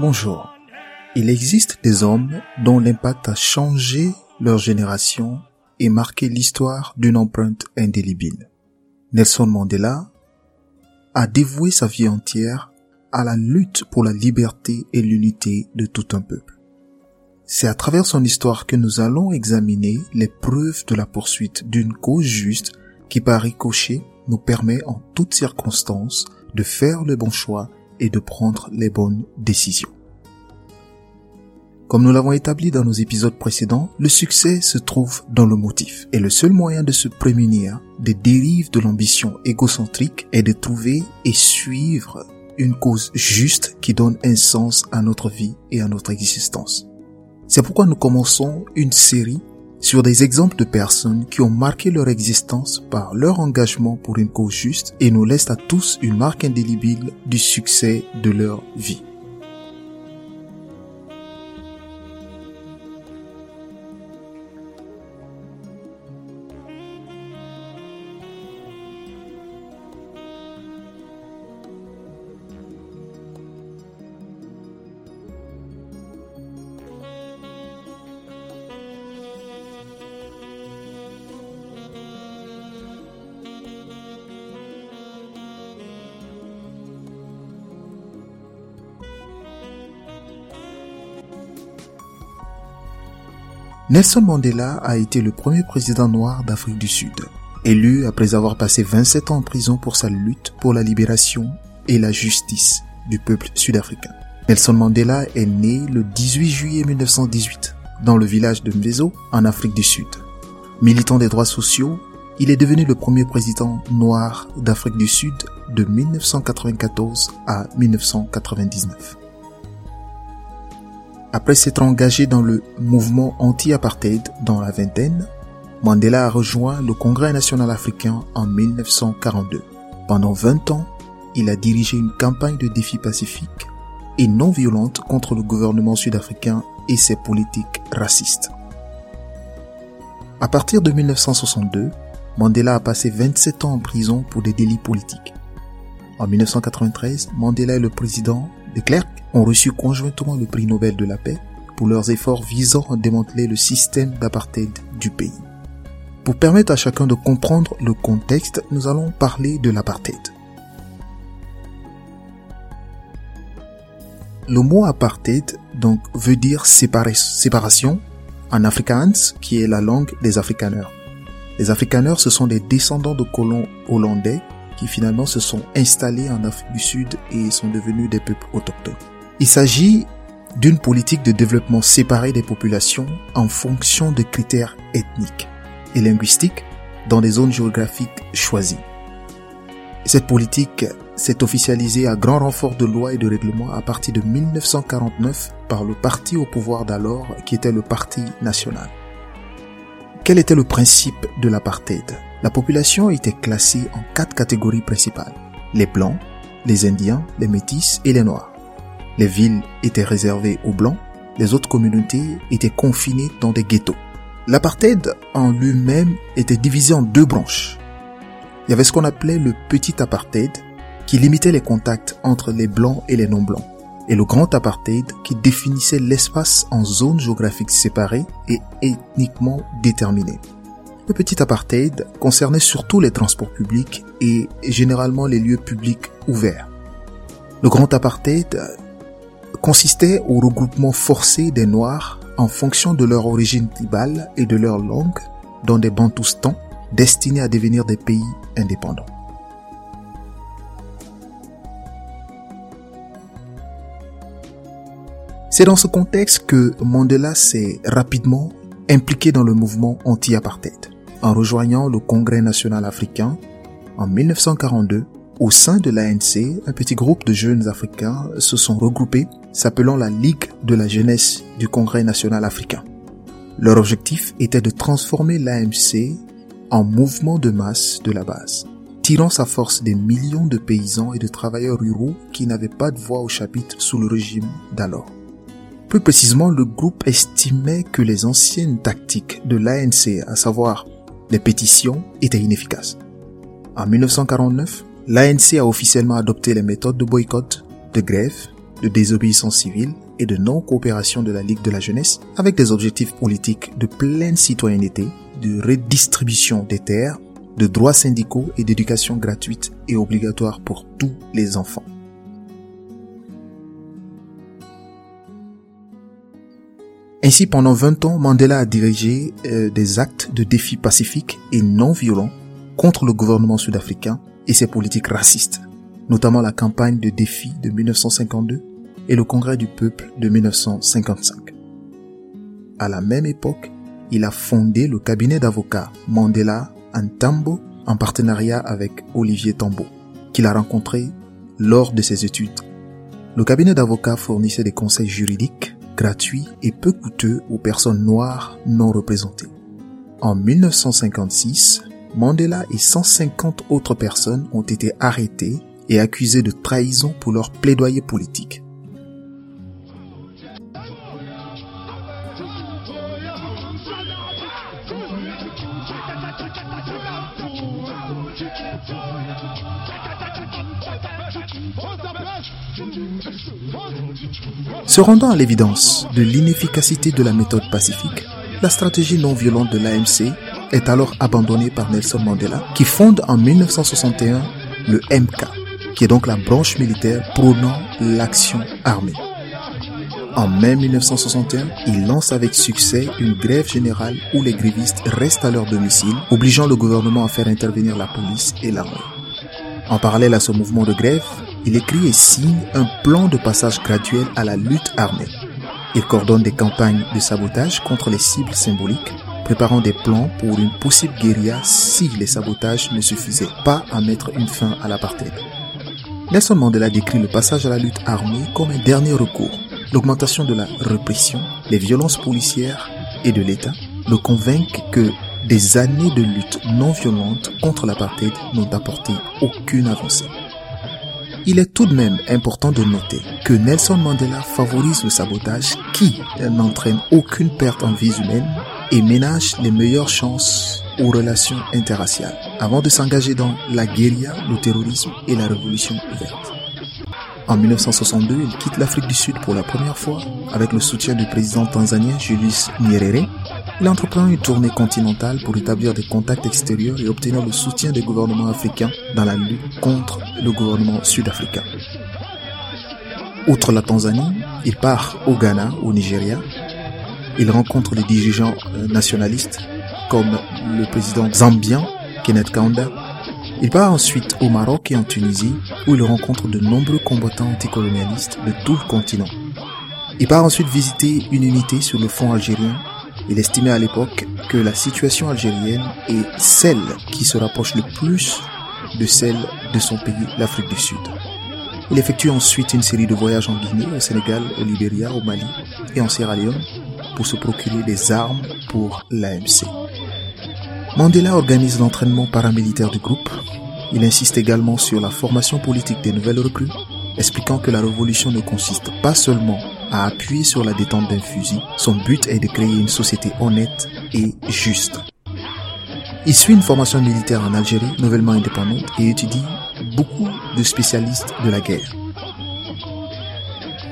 Bonjour. Il existe des hommes dont l'impact a changé leur génération et marqué l'histoire d'une empreinte indélébile. Nelson Mandela a dévoué sa vie entière à la lutte pour la liberté et l'unité de tout un peuple. C'est à travers son histoire que nous allons examiner les preuves de la poursuite d'une cause juste qui par ricochet nous permet en toutes circonstances de faire le bon choix et de prendre les bonnes décisions. Comme nous l'avons établi dans nos épisodes précédents, le succès se trouve dans le motif. Et le seul moyen de se prémunir des dérives de l'ambition égocentrique est de trouver et suivre une cause juste qui donne un sens à notre vie et à notre existence. C'est pourquoi nous commençons une série sur des exemples de personnes qui ont marqué leur existence par leur engagement pour une cause juste et nous laissent à tous une marque indélébile du succès de leur vie. Nelson Mandela a été le premier président noir d'Afrique du Sud, élu après avoir passé 27 ans en prison pour sa lutte pour la libération et la justice du peuple sud-africain. Nelson Mandela est né le 18 juillet 1918 dans le village de Mvezo en Afrique du Sud. Militant des droits sociaux, il est devenu le premier président noir d'Afrique du Sud de 1994 à 1999. Après s'être engagé dans le mouvement anti-apartheid dans la vingtaine, Mandela a rejoint le Congrès national africain en 1942. Pendant 20 ans, il a dirigé une campagne de défi pacifique et non violente contre le gouvernement sud-africain et ses politiques racistes. À partir de 1962, Mandela a passé 27 ans en prison pour des délits politiques. En 1993, Mandela est le président de Klerk ont reçu conjointement le prix Nobel de la paix pour leurs efforts visant à démanteler le système d'apartheid du pays. Pour permettre à chacun de comprendre le contexte, nous allons parler de l'apartheid. Le mot apartheid donc veut dire séparation en Afrikaans qui est la langue des Afrikaners. Les Afrikaners ce sont des descendants de colons hollandais qui finalement se sont installés en Afrique du Sud et sont devenus des peuples autochtones. Il s'agit d'une politique de développement séparée des populations en fonction de critères ethniques et linguistiques dans des zones géographiques choisies. Cette politique s'est officialisée à grand renfort de lois et de règlements à partir de 1949 par le parti au pouvoir d'alors qui était le Parti national. Quel était le principe de l'apartheid? La population était classée en quatre catégories principales. Les blancs, les indiens, les métis et les noirs. Les villes étaient réservées aux Blancs, les autres communautés étaient confinées dans des ghettos. L'apartheid en lui-même était divisé en deux branches. Il y avait ce qu'on appelait le petit apartheid, qui limitait les contacts entre les blancs et les non-blancs, et le grand apartheid qui définissait l'espace en zones géographiques séparées et ethniquement déterminées. Le petit apartheid concernait surtout les transports publics et généralement les lieux publics ouverts. Le grand apartheid consistait au regroupement forcé des Noirs en fonction de leur origine tribale et de leur langue dans des bantoustans destinés à devenir des pays indépendants. C'est dans ce contexte que Mandela s'est rapidement impliqué dans le mouvement anti-apartheid en rejoignant le Congrès national africain en 1942 au sein de l'ANC, un petit groupe de jeunes africains se sont regroupés s'appelant la Ligue de la jeunesse du Congrès national africain. Leur objectif était de transformer l'AMC en mouvement de masse de la base, tirant sa force des millions de paysans et de travailleurs ruraux qui n'avaient pas de voix au chapitre sous le régime d'alors. Plus précisément, le groupe estimait que les anciennes tactiques de l'ANC, à savoir les pétitions, étaient inefficaces. En 1949, l'ANC a officiellement adopté les méthodes de boycott, de grève de désobéissance civile et de non-coopération de la Ligue de la jeunesse avec des objectifs politiques de pleine citoyenneté, de redistribution des terres, de droits syndicaux et d'éducation gratuite et obligatoire pour tous les enfants. Ainsi, pendant 20 ans, Mandela a dirigé euh, des actes de défi pacifique et non violents contre le gouvernement sud-africain et ses politiques racistes, notamment la campagne de défi de 1952 et le congrès du peuple de 1955. À la même époque, il a fondé le cabinet d'avocats Mandela Antambo en partenariat avec Olivier Tambo, qu'il a rencontré lors de ses études. Le cabinet d'avocats fournissait des conseils juridiques gratuits et peu coûteux aux personnes noires non représentées. En 1956, Mandela et 150 autres personnes ont été arrêtées et accusées de trahison pour leur plaidoyer politique. Se rendant à l'évidence de l'inefficacité de la méthode pacifique, la stratégie non violente de l'AMC est alors abandonnée par Nelson Mandela, qui fonde en 1961 le MK, qui est donc la branche militaire prônant l'action armée. En mai 1961, il lance avec succès une grève générale où les grévistes restent à leur domicile, obligeant le gouvernement à faire intervenir la police et l'armée. En parallèle à ce mouvement de grève, il écrit et signe un plan de passage graduel à la lutte armée. Il coordonne des campagnes de sabotage contre les cibles symboliques, préparant des plans pour une possible guérilla si les sabotages ne suffisaient pas à mettre une fin à l'apartheid. Nelson Mandela décrit le passage à la lutte armée comme un dernier recours. L'augmentation de la répression, les violences policières et de l'État le convainquent que des années de lutte non violente contre l'apartheid n'ont apporté aucune avancée. Il est tout de même important de noter que Nelson Mandela favorise le sabotage qui n'entraîne aucune perte en vie humaine et ménage les meilleures chances aux relations interraciales avant de s'engager dans la guérilla, le terrorisme et la révolution ouverte. En 1962, il quitte l'Afrique du Sud pour la première fois avec le soutien du président tanzanien Julius Nyerere il entreprend une tournée continentale pour établir des contacts extérieurs et obtenir le soutien des gouvernements africains dans la lutte contre le gouvernement sud-africain. Outre la Tanzanie, il part au Ghana, au Nigeria. Il rencontre les dirigeants euh, nationalistes comme le président zambien, Kenneth Kaunda. Il part ensuite au Maroc et en Tunisie où il rencontre de nombreux combattants anticolonialistes de tout le continent. Il part ensuite visiter une unité sur le front algérien il estimait à l'époque que la situation algérienne est celle qui se rapproche le plus de celle de son pays, l'Afrique du Sud. Il effectue ensuite une série de voyages en Guinée, au Sénégal, au Libéria, au Mali et en Sierra Leone pour se procurer des armes pour l'AMC. Mandela organise l'entraînement paramilitaire du groupe. Il insiste également sur la formation politique des nouvelles recrues, expliquant que la révolution ne consiste pas seulement à appuyer sur la détente d'un fusil. Son but est de créer une société honnête et juste. Il suit une formation militaire en Algérie, nouvellement indépendante, et étudie beaucoup de spécialistes de la guerre.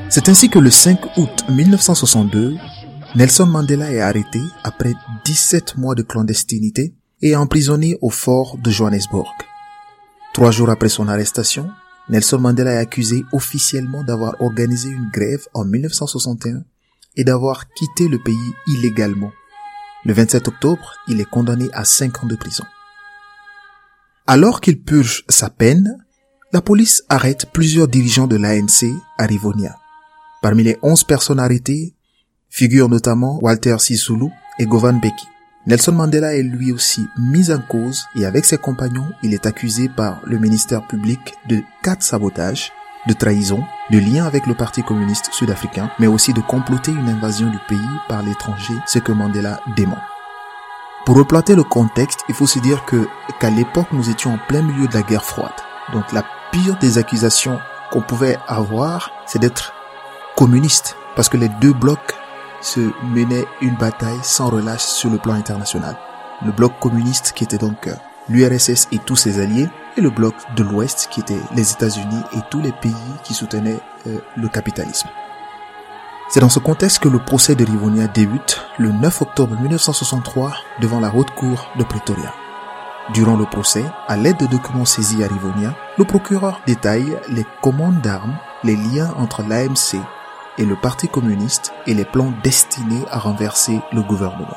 C'est ainsi que le 5 août 1962, Nelson Mandela est arrêté après 17 mois de clandestinité et emprisonné au fort de Johannesburg. Trois jours après son arrestation, Nelson Mandela est accusé officiellement d'avoir organisé une grève en 1961 et d'avoir quitté le pays illégalement. Le 27 octobre, il est condamné à 5 ans de prison. Alors qu'il purge sa peine, la police arrête plusieurs dirigeants de l'ANC à Rivonia. Parmi les 11 personnes arrêtées figurent notamment Walter Sisulu et Govan. Nelson Mandela est lui aussi mis en cause et avec ses compagnons, il est accusé par le ministère public de quatre sabotages, de trahison, de lien avec le Parti communiste sud-africain, mais aussi de comploter une invasion du pays par l'étranger, ce que Mandela dément. Pour replanter le contexte, il faut se dire que qu'à l'époque, nous étions en plein milieu de la guerre froide. Donc la pire des accusations qu'on pouvait avoir, c'est d'être communiste, parce que les deux blocs se menait une bataille sans relâche sur le plan international. Le bloc communiste qui était donc euh, l'URSS et tous ses alliés, et le bloc de l'Ouest qui était les États-Unis et tous les pays qui soutenaient euh, le capitalisme. C'est dans ce contexte que le procès de Rivonia débute le 9 octobre 1963 devant la haute cour de Pretoria. Durant le procès, à l'aide de documents saisis à Rivonia, le procureur détaille les commandes d'armes, les liens entre l'AMC et le Parti communiste et les plans destinés à renverser le gouvernement.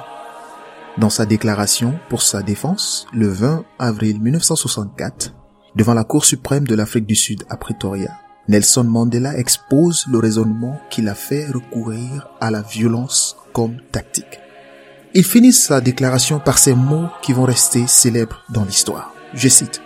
Dans sa déclaration pour sa défense, le 20 avril 1964, devant la Cour suprême de l'Afrique du Sud à Pretoria, Nelson Mandela expose le raisonnement qui l'a fait recourir à la violence comme tactique. Il finit sa déclaration par ces mots qui vont rester célèbres dans l'histoire. Je cite,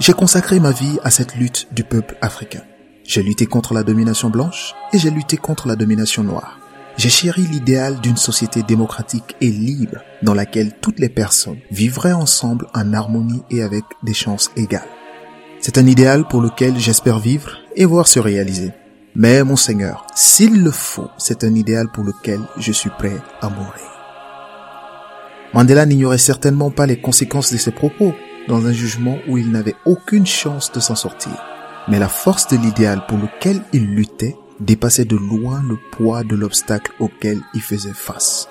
J'ai consacré ma vie à cette lutte du peuple africain. J'ai lutté contre la domination blanche et j'ai lutté contre la domination noire. J'ai chéri l'idéal d'une société démocratique et libre dans laquelle toutes les personnes vivraient ensemble en harmonie et avec des chances égales. C'est un idéal pour lequel j'espère vivre et voir se réaliser. Mais mon Seigneur, s'il le faut, c'est un idéal pour lequel je suis prêt à mourir. Mandela n'ignorait certainement pas les conséquences de ses propos dans un jugement où il n'avait aucune chance de s'en sortir. Mais la force de l'idéal pour lequel il luttait dépassait de loin le poids de l'obstacle auquel il faisait face.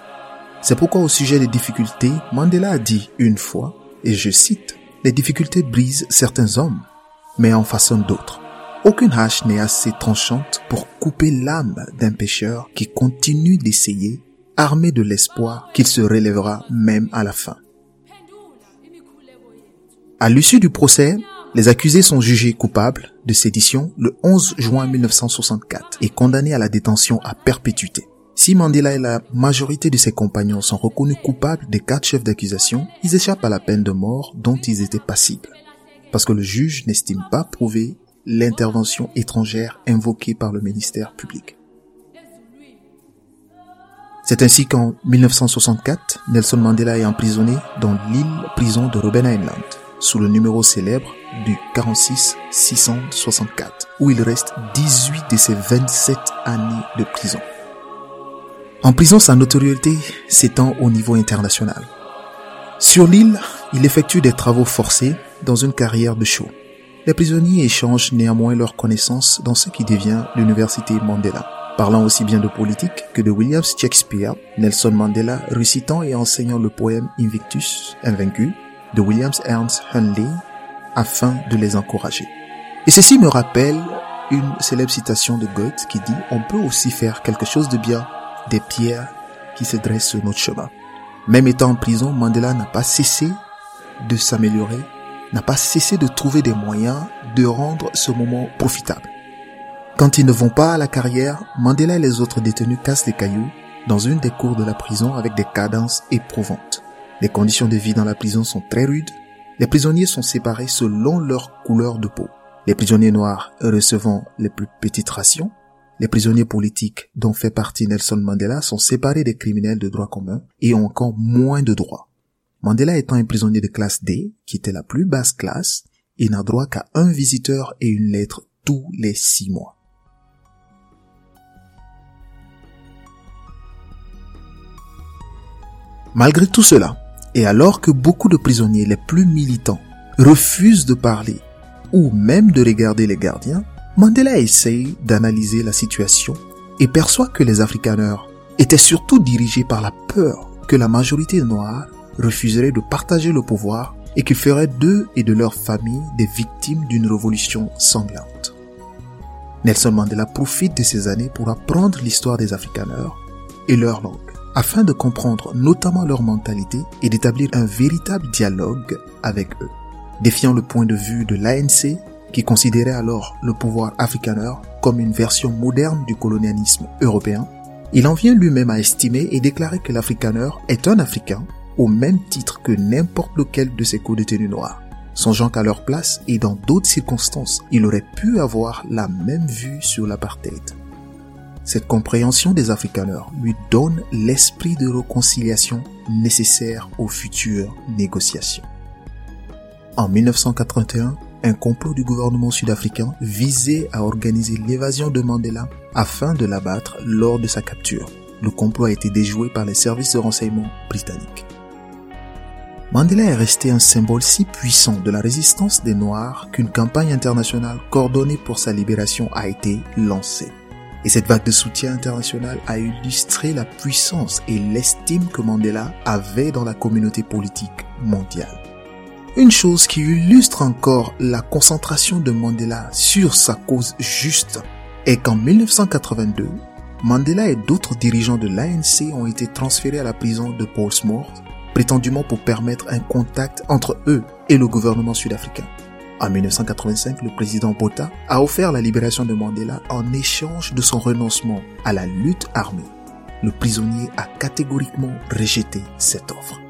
C'est pourquoi au sujet des difficultés, Mandela a dit une fois, et je cite, Les difficultés brisent certains hommes, mais en façonnent d'autres. Aucune hache n'est assez tranchante pour couper l'âme d'un pécheur qui continue d'essayer, armé de l'espoir qu'il se relèvera même à la fin. À l'issue du procès, les accusés sont jugés coupables de sédition le 11 juin 1964 et condamnés à la détention à perpétuité. Si Mandela et la majorité de ses compagnons sont reconnus coupables des quatre chefs d'accusation, ils échappent à la peine de mort dont ils étaient passibles. Parce que le juge n'estime pas prouver l'intervention étrangère invoquée par le ministère public. C'est ainsi qu'en 1964, Nelson Mandela est emprisonné dans l'île prison de Robben Island sous le numéro célèbre du 46 664, où il reste 18 de ses 27 années de prison. En prison, sa notoriété s'étend au niveau international. Sur l'île, il effectue des travaux forcés dans une carrière de show. Les prisonniers échangent néanmoins leurs connaissances dans ce qui devient l'université Mandela. Parlant aussi bien de politique que de William Shakespeare, Nelson Mandela récitant et enseignant le poème Invictus, invaincu, de Williams Ernst Henley afin de les encourager. Et ceci me rappelle une célèbre citation de Goethe qui dit On peut aussi faire quelque chose de bien des pierres qui se dressent sur notre chemin. Même étant en prison, Mandela n'a pas cessé de s'améliorer, n'a pas cessé de trouver des moyens de rendre ce moment profitable. Quand ils ne vont pas à la carrière, Mandela et les autres détenus cassent les cailloux dans une des cours de la prison avec des cadences éprouvantes. Les conditions de vie dans la prison sont très rudes. Les prisonniers sont séparés selon leur couleur de peau. Les prisonniers noirs recevant les plus petites rations. Les prisonniers politiques dont fait partie Nelson Mandela sont séparés des criminels de droit commun et ont encore moins de droits. Mandela étant un prisonnier de classe D, qui était la plus basse classe, il n'a droit qu'à un visiteur et une lettre tous les six mois. Malgré tout cela, et alors que beaucoup de prisonniers les plus militants refusent de parler ou même de regarder les gardiens, Mandela essaye d'analyser la situation et perçoit que les Afrikaners étaient surtout dirigés par la peur que la majorité noire refuserait de partager le pouvoir et qui ferait d'eux et de leurs familles des victimes d'une révolution sanglante. Nelson Mandela profite de ces années pour apprendre l'histoire des Afrikaners et leur langue afin de comprendre notamment leur mentalité et d'établir un véritable dialogue avec eux. Défiant le point de vue de l'ANC, qui considérait alors le pouvoir africaner comme une version moderne du colonialisme européen, il en vient lui-même à estimer et déclarer que l'Afrikaner est un Africain au même titre que n'importe lequel de ses co-détenus noirs. Songeant qu'à leur place et dans d'autres circonstances, il aurait pu avoir la même vue sur l'apartheid. Cette compréhension des Afrikaners lui donne l'esprit de réconciliation nécessaire aux futures négociations. En 1981, un complot du gouvernement sud-africain visait à organiser l'évasion de Mandela afin de l'abattre lors de sa capture. Le complot a été déjoué par les services de renseignement britanniques. Mandela est resté un symbole si puissant de la résistance des Noirs qu'une campagne internationale coordonnée pour sa libération a été lancée. Et cette vague de soutien international a illustré la puissance et l'estime que Mandela avait dans la communauté politique mondiale. Une chose qui illustre encore la concentration de Mandela sur sa cause juste est qu'en 1982, Mandela et d'autres dirigeants de l'ANC ont été transférés à la prison de Portsmouth, prétendument pour permettre un contact entre eux et le gouvernement sud-africain. En 1985, le président Botha a offert la libération de Mandela en échange de son renoncement à la lutte armée. Le prisonnier a catégoriquement rejeté cette offre.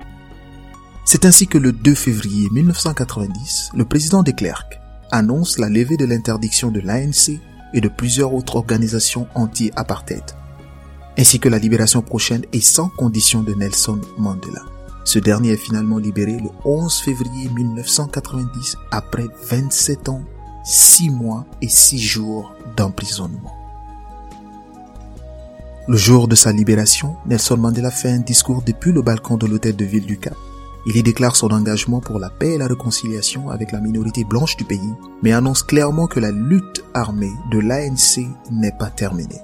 C'est ainsi que le 2 février 1990, le président de Klerk annonce la levée de l'interdiction de l'ANC et de plusieurs autres organisations anti-apartheid, ainsi que la libération prochaine et sans condition de Nelson Mandela. Ce dernier est finalement libéré le 11 février 1990 après 27 ans, 6 mois et 6 jours d'emprisonnement. Le jour de sa libération, Nelson Mandela fait un discours depuis le balcon de l'hôtel de ville du Cap. Il y déclare son engagement pour la paix et la réconciliation avec la minorité blanche du pays, mais annonce clairement que la lutte armée de l'ANC n'est pas terminée.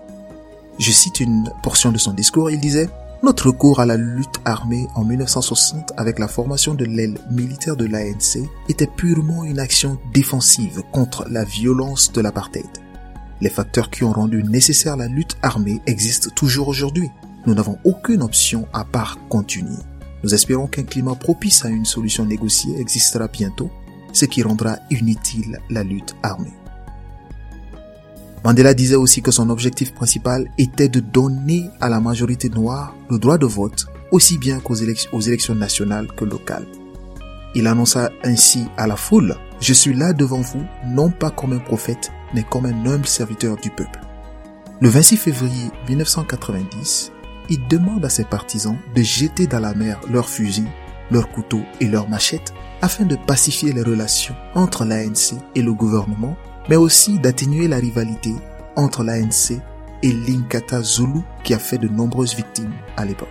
Je cite une portion de son discours, il disait notre recours à la lutte armée en 1960 avec la formation de l'aile militaire de l'ANC était purement une action défensive contre la violence de l'apartheid. Les facteurs qui ont rendu nécessaire la lutte armée existent toujours aujourd'hui. Nous n'avons aucune option à part continuer. Nous espérons qu'un climat propice à une solution négociée existera bientôt, ce qui rendra inutile la lutte armée. Mandela disait aussi que son objectif principal était de donner à la majorité noire le droit de vote, aussi bien qu'aux élections, nationales que locales. Il annonça ainsi à la foule, Je suis là devant vous, non pas comme un prophète, mais comme un humble serviteur du peuple. Le 26 février 1990, il demande à ses partisans de jeter dans la mer leurs fusils, leurs couteaux et leurs machettes afin de pacifier les relations entre l'ANC et le gouvernement mais aussi d'atténuer la rivalité entre l'ANC et l'Inkata Zulu qui a fait de nombreuses victimes à l'époque.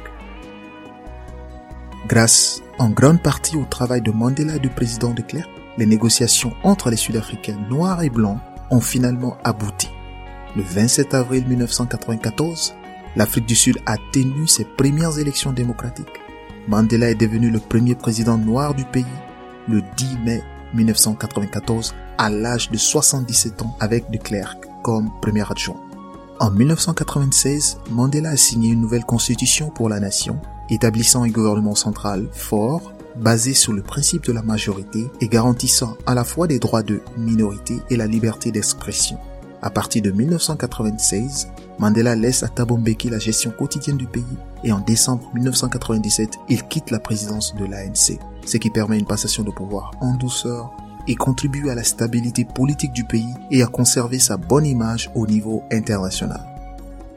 Grâce en grande partie au travail de Mandela et du président de Klerk, les négociations entre les Sud-Africains noirs et blancs ont finalement abouti. Le 27 avril 1994, l'Afrique du Sud a tenu ses premières élections démocratiques. Mandela est devenu le premier président noir du pays le 10 mai 1994 à l'âge de 77 ans avec de Klerk comme premier adjoint. En 1996, Mandela a signé une nouvelle constitution pour la nation, établissant un gouvernement central fort, basé sur le principe de la majorité et garantissant à la fois des droits de minorité et la liberté d'expression. À partir de 1996, Mandela laisse à Thabo Mbeki la gestion quotidienne du pays et en décembre 1997, il quitte la présidence de l'ANC, ce qui permet une passation de pouvoir en douceur et contribue à la stabilité politique du pays et à conserver sa bonne image au niveau international.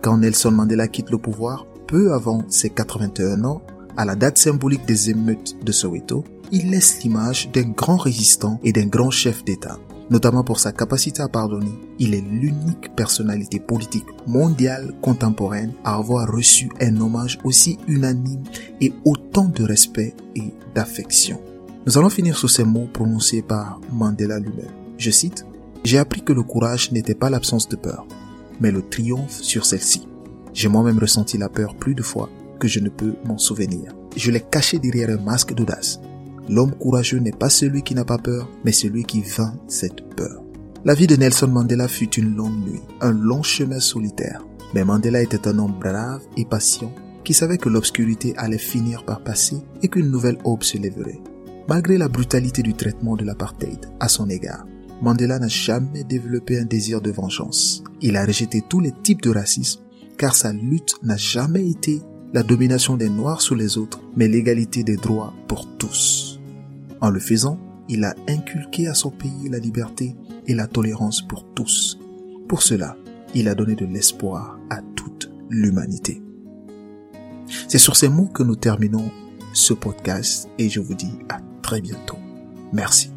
Quand Nelson Mandela quitte le pouvoir, peu avant ses 81 ans, à la date symbolique des émeutes de Soweto, il laisse l'image d'un grand résistant et d'un grand chef d'État. Notamment pour sa capacité à pardonner, il est l'unique personnalité politique mondiale contemporaine à avoir reçu un hommage aussi unanime et autant de respect et d'affection. Nous allons finir sur ces mots prononcés par Mandela lui-même. Je cite, J'ai appris que le courage n'était pas l'absence de peur, mais le triomphe sur celle-ci. J'ai moi-même ressenti la peur plus de fois que je ne peux m'en souvenir. Je l'ai caché derrière un masque d'audace. L'homme courageux n'est pas celui qui n'a pas peur, mais celui qui vainc cette peur. La vie de Nelson Mandela fut une longue nuit, un long chemin solitaire. Mais Mandela était un homme brave et patient qui savait que l'obscurité allait finir par passer et qu'une nouvelle aube se lèverait. Malgré la brutalité du traitement de l'apartheid à son égard, Mandela n'a jamais développé un désir de vengeance. Il a rejeté tous les types de racisme car sa lutte n'a jamais été la domination des Noirs sur les autres, mais l'égalité des droits pour tous. En le faisant, il a inculqué à son pays la liberté et la tolérance pour tous. Pour cela, il a donné de l'espoir à toute l'humanité. C'est sur ces mots que nous terminons ce podcast et je vous dis à très bientôt. Merci.